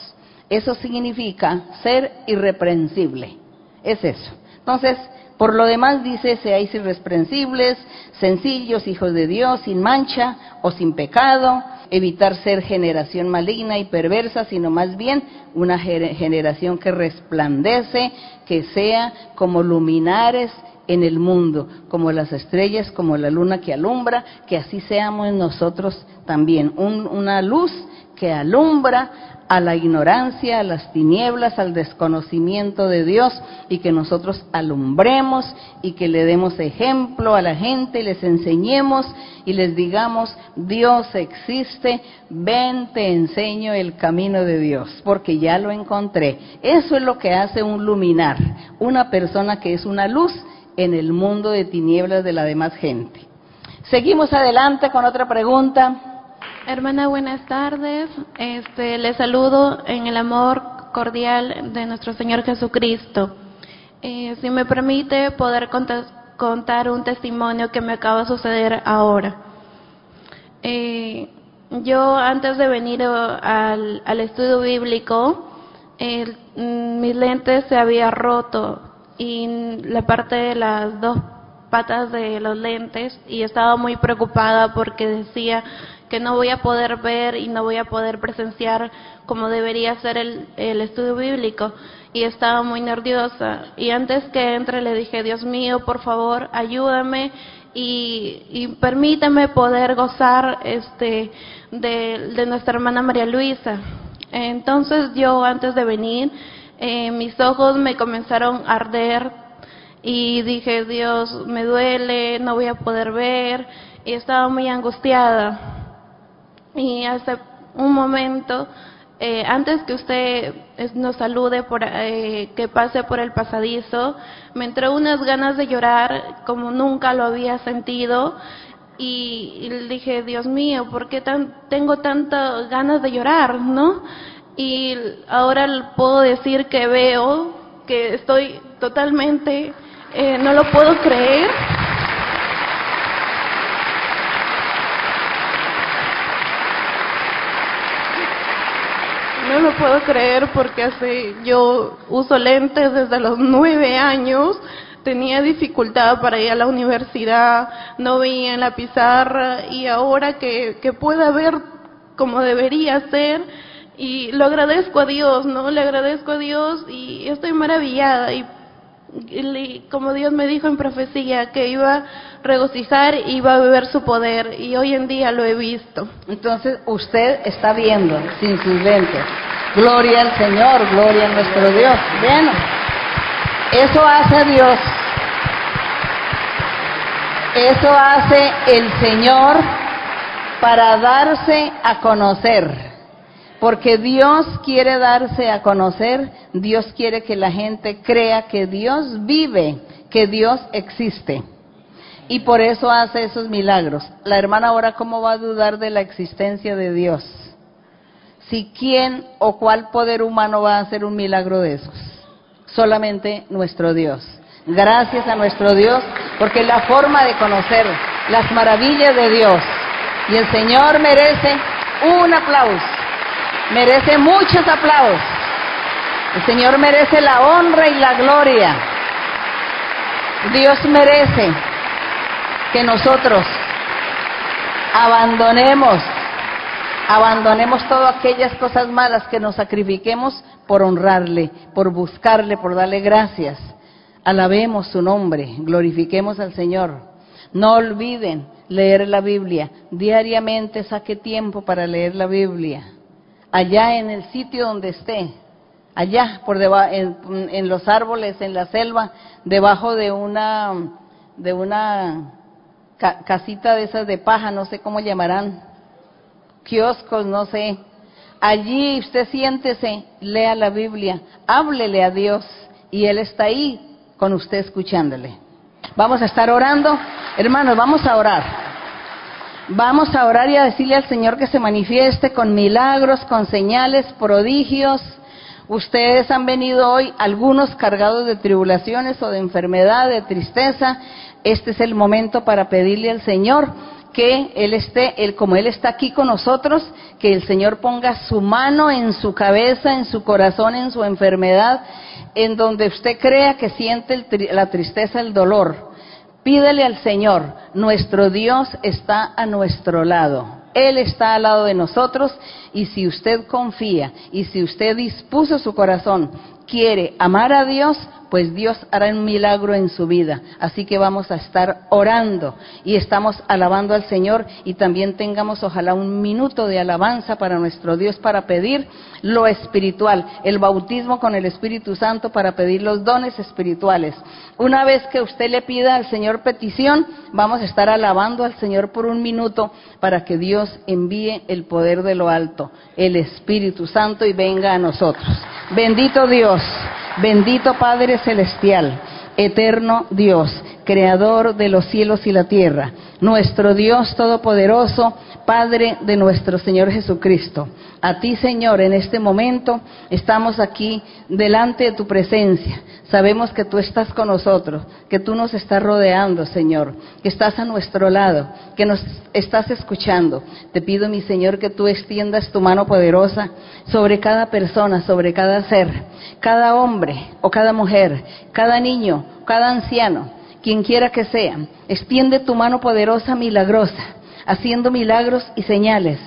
Eso significa ser irreprensible. Es eso. Entonces, por lo demás dice, seáis irreprensibles, sencillos, hijos de Dios, sin mancha o sin pecado, evitar ser generación maligna y perversa, sino más bien una generación que resplandece, que sea como luminares en el mundo, como las estrellas, como la luna que alumbra, que así seamos nosotros también, una luz que alumbra a la ignorancia, a las tinieblas, al desconocimiento de Dios y que nosotros alumbremos y que le demos ejemplo a la gente, les enseñemos y les digamos, Dios existe, ven, te enseño el camino de Dios, porque ya lo encontré. Eso es lo que hace un luminar, una persona que es una luz en el mundo de tinieblas de la demás gente. Seguimos adelante con otra pregunta. Hermana, buenas tardes. Este, le saludo en el amor cordial de nuestro Señor Jesucristo. Eh, si me permite poder contar, un testimonio que me acaba de suceder ahora. Eh, yo antes de venir al, al estudio bíblico, mis lentes se había roto y la parte de las dos patas de los lentes y estaba muy preocupada porque decía que no voy a poder ver y no voy a poder presenciar como debería ser el, estudio bíblico y estaba muy nerviosa. Y antes que entre le dije, Dios mío, por favor, ayúdame y, y permítame poder gozar este, de, de, nuestra hermana María Luisa. Entonces yo antes de venir, eh, mis ojos me comenzaron a arder y dije, Dios, me duele, no voy a poder ver y estaba muy angustiada. Y hace un momento, eh, antes que usted nos salude, por, eh, que pase por el pasadizo, me entró unas ganas de llorar como nunca lo había sentido. Y, y dije, Dios mío, ¿por qué tan, tengo tantas ganas de llorar, no? Y ahora puedo decir que veo, que estoy totalmente, eh, no lo puedo creer. No lo puedo creer porque hace, yo uso lentes desde los nueve años, tenía dificultad para ir a la universidad, no veía en la pizarra y ahora que, que pueda ver como debería ser, y lo agradezco a Dios, ¿no? Le agradezco a Dios y estoy maravillada y como Dios me dijo en profecía, que iba a regocijar y iba a beber su poder, y hoy en día lo he visto. Entonces usted está viendo sin sus lentes. Gloria al Señor, gloria a nuestro Dios. Bueno, eso hace Dios. Eso hace el Señor para darse a conocer porque Dios quiere darse a conocer, Dios quiere que la gente crea que Dios vive, que Dios existe. Y por eso hace esos milagros. La hermana ahora, ¿cómo va a dudar de la existencia de Dios? Si quién o cuál poder humano va a hacer un milagro de esos. Solamente nuestro Dios. Gracias a nuestro Dios, porque la forma de conocer las maravillas de Dios. Y el Señor merece un aplauso merece muchos aplausos. El Señor merece la honra y la gloria. Dios merece que nosotros abandonemos, abandonemos todas aquellas cosas malas que nos sacrifiquemos por honrarle, por buscarle, por darle gracias. Alabemos su nombre, glorifiquemos al Señor. No olviden leer la Biblia. Diariamente saque tiempo para leer la Biblia allá en el sitio donde esté, allá por en, en, los árboles, en la selva, debajo de una de una casita de esas de paja, no sé cómo llamarán, kioscos, no sé. Allí usted siéntese, lea la Biblia, háblele a Dios y Él está ahí con usted escuchándole. Vamos a estar orando. Hermanos, vamos a orar. Vamos a orar y a decirle al Señor que se manifieste con milagros, con señales, prodigios. Ustedes han venido hoy, algunos cargados de tribulaciones o de enfermedad, de tristeza. Este es el momento para pedirle al Señor que Él esté, él, como Él está aquí con nosotros, que el Señor ponga su mano en su cabeza, en su corazón, en su enfermedad, en donde usted crea que siente la tristeza, el dolor. Pídele al Señor, nuestro Dios está a nuestro lado. Él está al lado de nosotros y si usted confía y si usted dispuso su corazón, quiere amar a Dios, pues Dios hará un milagro en su vida. Así que vamos a estar orando y estamos alabando al Señor y también tengamos ojalá un minuto de alabanza para nuestro Dios para pedir lo espiritual, el bautismo con el Espíritu Santo para pedir los dones espirituales. Una vez que usted le pida al Señor petición, vamos a estar alabando al Señor por un minuto para que Dios envíe el poder de lo alto, el Espíritu Santo y venga a nosotros. Bendito Dios. Bendito Padre Celestial, eterno Dios, creador de los cielos y la tierra, nuestro Dios Todopoderoso, Padre de nuestro Señor Jesucristo. A ti, Señor, en este momento estamos aquí delante de tu presencia. Sabemos que tú estás con nosotros, que tú nos estás rodeando, Señor, que estás a nuestro lado, que nos estás escuchando. Te pido, mi Señor, que tú extiendas tu mano poderosa sobre cada persona, sobre cada ser, cada hombre o cada mujer, cada niño, cada anciano, quien quiera que sea. Extiende tu mano poderosa, milagrosa haciendo milagros y señales,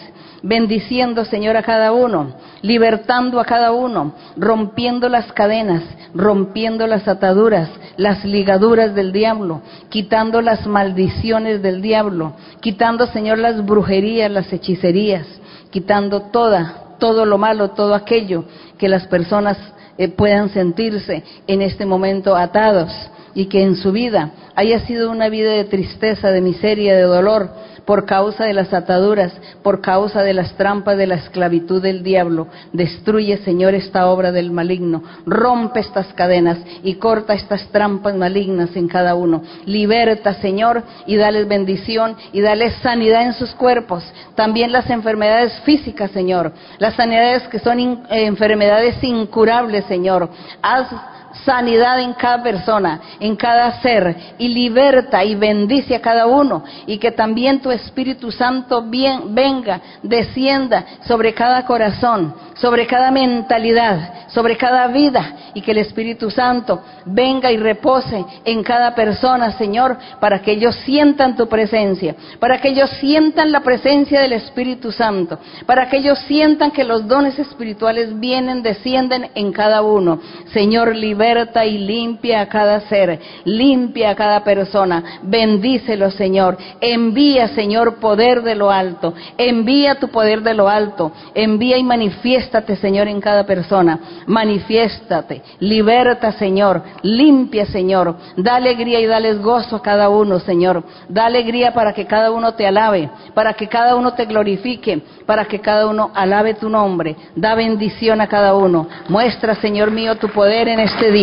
bendiciendo, Señor, a cada uno, libertando a cada uno, rompiendo las cadenas, rompiendo las ataduras, las ligaduras del diablo, quitando las maldiciones del diablo, quitando, Señor, las brujerías, las hechicerías, quitando toda, todo lo malo, todo aquello que las personas eh, puedan sentirse en este momento atados y que en su vida haya sido una vida de tristeza, de miseria, de dolor, por causa de las ataduras, por causa de las trampas de la esclavitud del diablo. Destruye, Señor, esta obra del maligno. Rompe estas cadenas y corta estas trampas malignas en cada uno. Liberta, Señor, y dale bendición y dale sanidad en sus cuerpos. También las enfermedades físicas, Señor. Las sanidades que son eh, enfermedades incurables, Señor. Haz sanidad en cada persona, en cada ser, y liberta y bendice a cada uno, y que también tu Espíritu Santo venga, descienda sobre cada corazón, sobre cada mentalidad, sobre cada vida, y que el Espíritu Santo venga y repose en cada persona, Señor, para que ellos sientan tu presencia, para que ellos sientan la presencia del Espíritu Santo, para que ellos sientan que los dones espirituales vienen, descienden en cada uno. Señor, liberta y limpia a cada ser, limpia a cada persona, bendícelo, Señor. Envía, Señor, poder de lo alto, envía tu poder de lo alto, envía y manifiéstate, Señor, en cada persona, manifiéstate, liberta, Señor, limpia, Señor, da alegría y dales gozo a cada uno, Señor, da alegría para que cada uno te alabe, para que cada uno te glorifique, para que cada uno alabe tu nombre, da bendición a cada uno, muestra, Señor mío, tu poder en este día,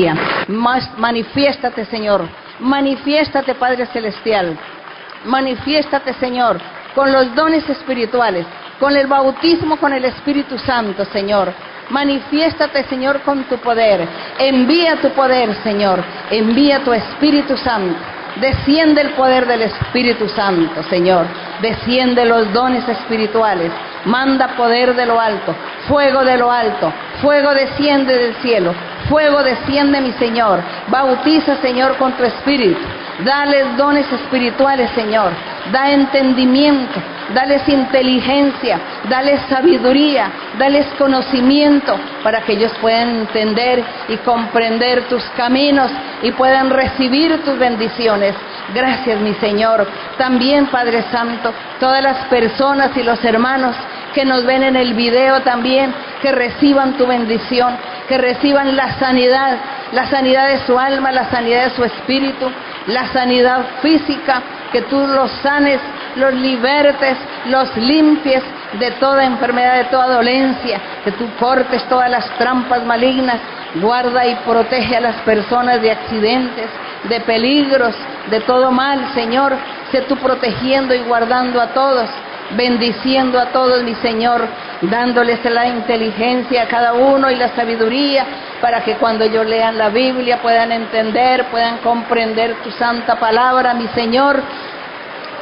manifiéstate, Señor, manifiéstate, Padre Celestial, manifiéstate, Señor, con los dones espirituales, con el bautismo con el Espíritu Santo, Señor. Manifiéstate, Señor, con tu poder. Envía tu poder, Señor. Envía tu Espíritu Santo. Desciende el poder del Espíritu Santo, Señor. Desciende los dones espirituales. Manda poder de lo alto, fuego de lo alto. Fuego desciende del cielo. Fuego desciende, mi Señor. Bautiza, Señor, con tu Espíritu. Dales dones espirituales, Señor. Da entendimiento dales inteligencia, dales sabiduría, dales conocimiento para que ellos puedan entender y comprender tus caminos y puedan recibir tus bendiciones. Gracias, mi Señor. También, Padre Santo, todas las personas y los hermanos que nos ven en el video también, que reciban tu bendición, que reciban la sanidad, la sanidad de su alma, la sanidad de su espíritu, la sanidad física, que tú los sanes los libertes, los limpies de toda enfermedad, de toda dolencia, que tú cortes todas las trampas malignas, guarda y protege a las personas de accidentes, de peligros, de todo mal, Señor. Sé tú protegiendo y guardando a todos, bendiciendo a todos, mi Señor, dándoles la inteligencia a cada uno y la sabiduría para que cuando ellos lean la Biblia puedan entender, puedan comprender tu santa palabra, mi Señor.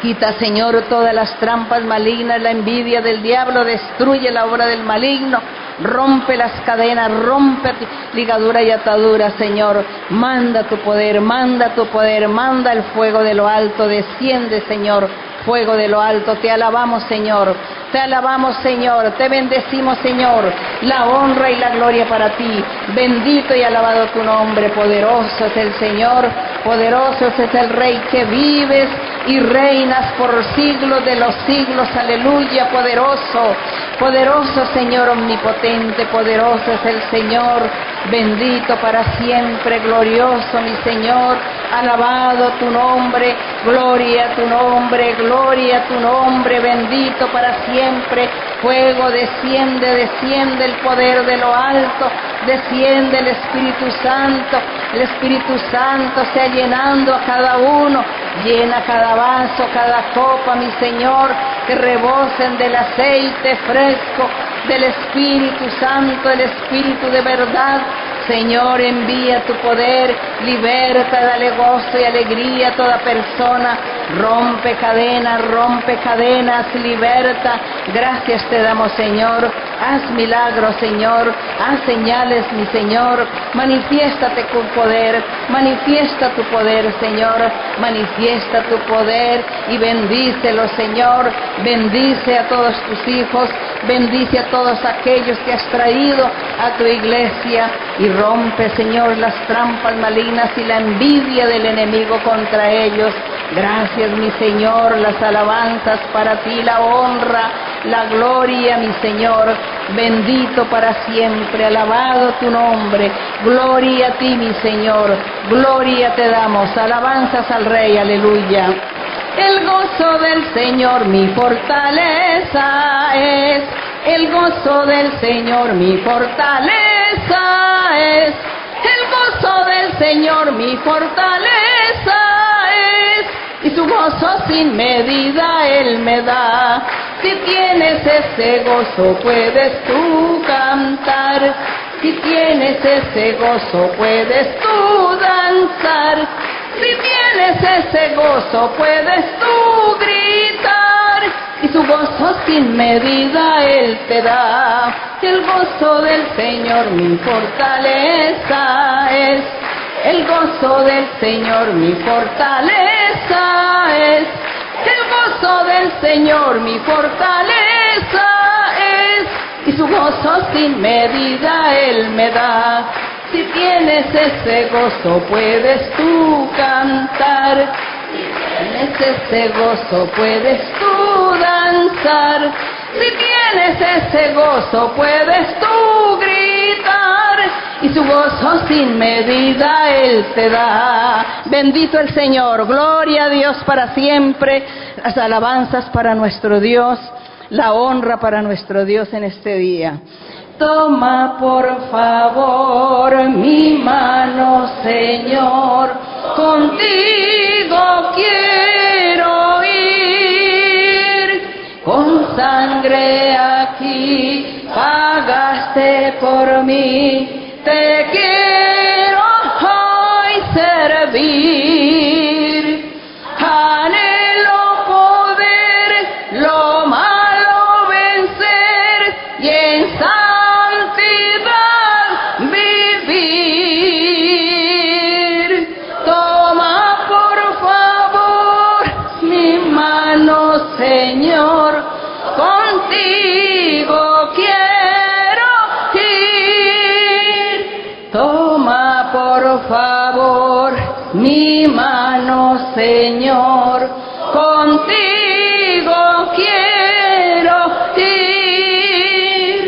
Quita, Señor, todas las trampas malignas, la envidia del diablo, destruye la obra del maligno, rompe las cadenas, rompe ligadura y atadura, Señor. Manda tu poder, manda tu poder, manda el fuego de lo alto, desciende, Señor, fuego de lo alto. Te alabamos, Señor. Te alabamos, Señor. Te bendecimos, Señor. La honra y la gloria para ti. Bendito y alabado tu nombre. Poderoso es el Señor. Poderoso es el Rey que vives y reinas por siglos de los siglos. Aleluya. Poderoso. Poderoso Señor omnipotente. Poderoso es el Señor. Bendito para siempre. Glorioso mi Señor. Alabado tu nombre. Gloria a tu nombre. Gloria tu nombre. Bendito para siempre. Fuego desciende, desciende el poder de lo alto, desciende el Espíritu Santo. El Espíritu Santo sea llenando a cada uno, llena cada vaso, cada copa, mi Señor, que rebosen del aceite fresco del Espíritu Santo, el Espíritu de verdad Señor, envía tu poder, liberta, dale gozo y alegría a toda persona, rompe cadenas, rompe cadenas, liberta. Gracias te damos, Señor. Haz milagros, Señor. Haz señales, mi Señor. Manifiéstate con poder, manifiesta tu poder, Señor. Manifiesta tu poder y bendícelo, Señor. Bendice a todos tus hijos, bendice a todos aquellos que has traído a tu iglesia y rompe, Señor, las trampas malignas y la envidia del enemigo contra ellos. Gracias, mi Señor, las alabanzas para ti, la honra, la gloria, mi Señor. Bendito para siempre, alabado tu nombre. Gloria a ti, mi Señor. Gloria te damos. Alabanzas al Rey, aleluya. El gozo del Señor mi fortaleza es. El gozo del Señor mi fortaleza es. El gozo del Señor mi fortaleza es. Y su gozo sin medida Él me da. Si tienes ese gozo puedes tú cantar. Si tienes ese gozo puedes tú danzar. Si tienes ese gozo puedes tú gritar y su gozo sin medida Él te da. El gozo del Señor mi fortaleza es. El gozo del Señor mi fortaleza es. El gozo del Señor mi fortaleza es. Y su gozo sin medida Él me da. Si tienes ese gozo puedes tú cantar. Si tienes ese gozo puedes tú danzar. Si tienes ese gozo puedes tú gritar. Y su gozo sin medida Él te da. Bendito el Señor. Gloria a Dios para siempre. Las alabanzas para nuestro Dios. La honra para nuestro Dios en este día. Toma por favor mi mano, Señor, contigo quiero ir, con sangre aquí pagaste por mí, te quiero hoy servir. Contigo quiero ir.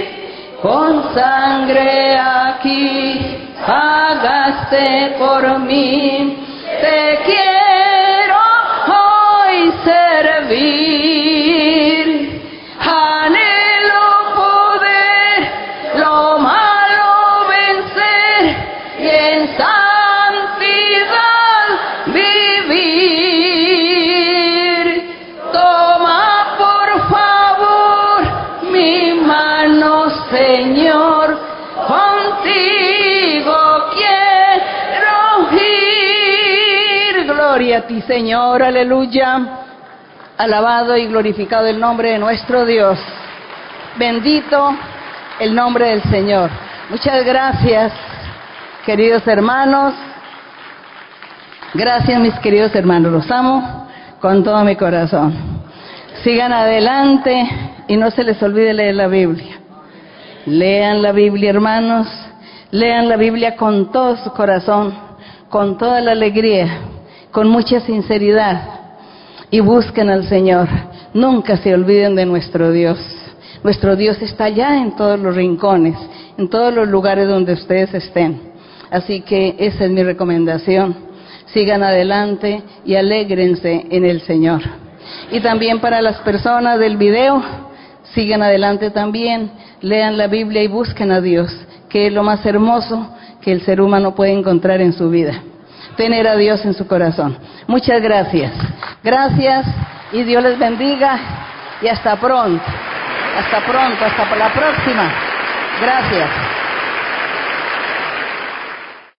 Con sangre aquí pagaste por mí, te quiero Señor, aleluya. Alabado y glorificado el nombre de nuestro Dios. Bendito el nombre del Señor. Muchas gracias, queridos hermanos. Gracias, mis queridos hermanos. Los amo con todo mi corazón. Sigan adelante y no se les olvide leer la Biblia. Lean la Biblia, hermanos. Lean la Biblia con todo su corazón, con toda la alegría, con mucha sinceridad y busquen al Señor. Nunca se olviden de nuestro Dios. Nuestro Dios está allá en todos los rincones, en todos los lugares donde ustedes estén. Así que esa es mi recomendación. Sigan adelante y alégrense en el Señor. Y también para las personas del video, sigan adelante también, lean la Biblia y busquen a Dios, que es lo más hermoso que el ser humano puede encontrar en su vida tener a Dios en su corazón. Muchas gracias. Gracias y Dios les bendiga y hasta pronto. Hasta pronto, hasta la próxima. Gracias.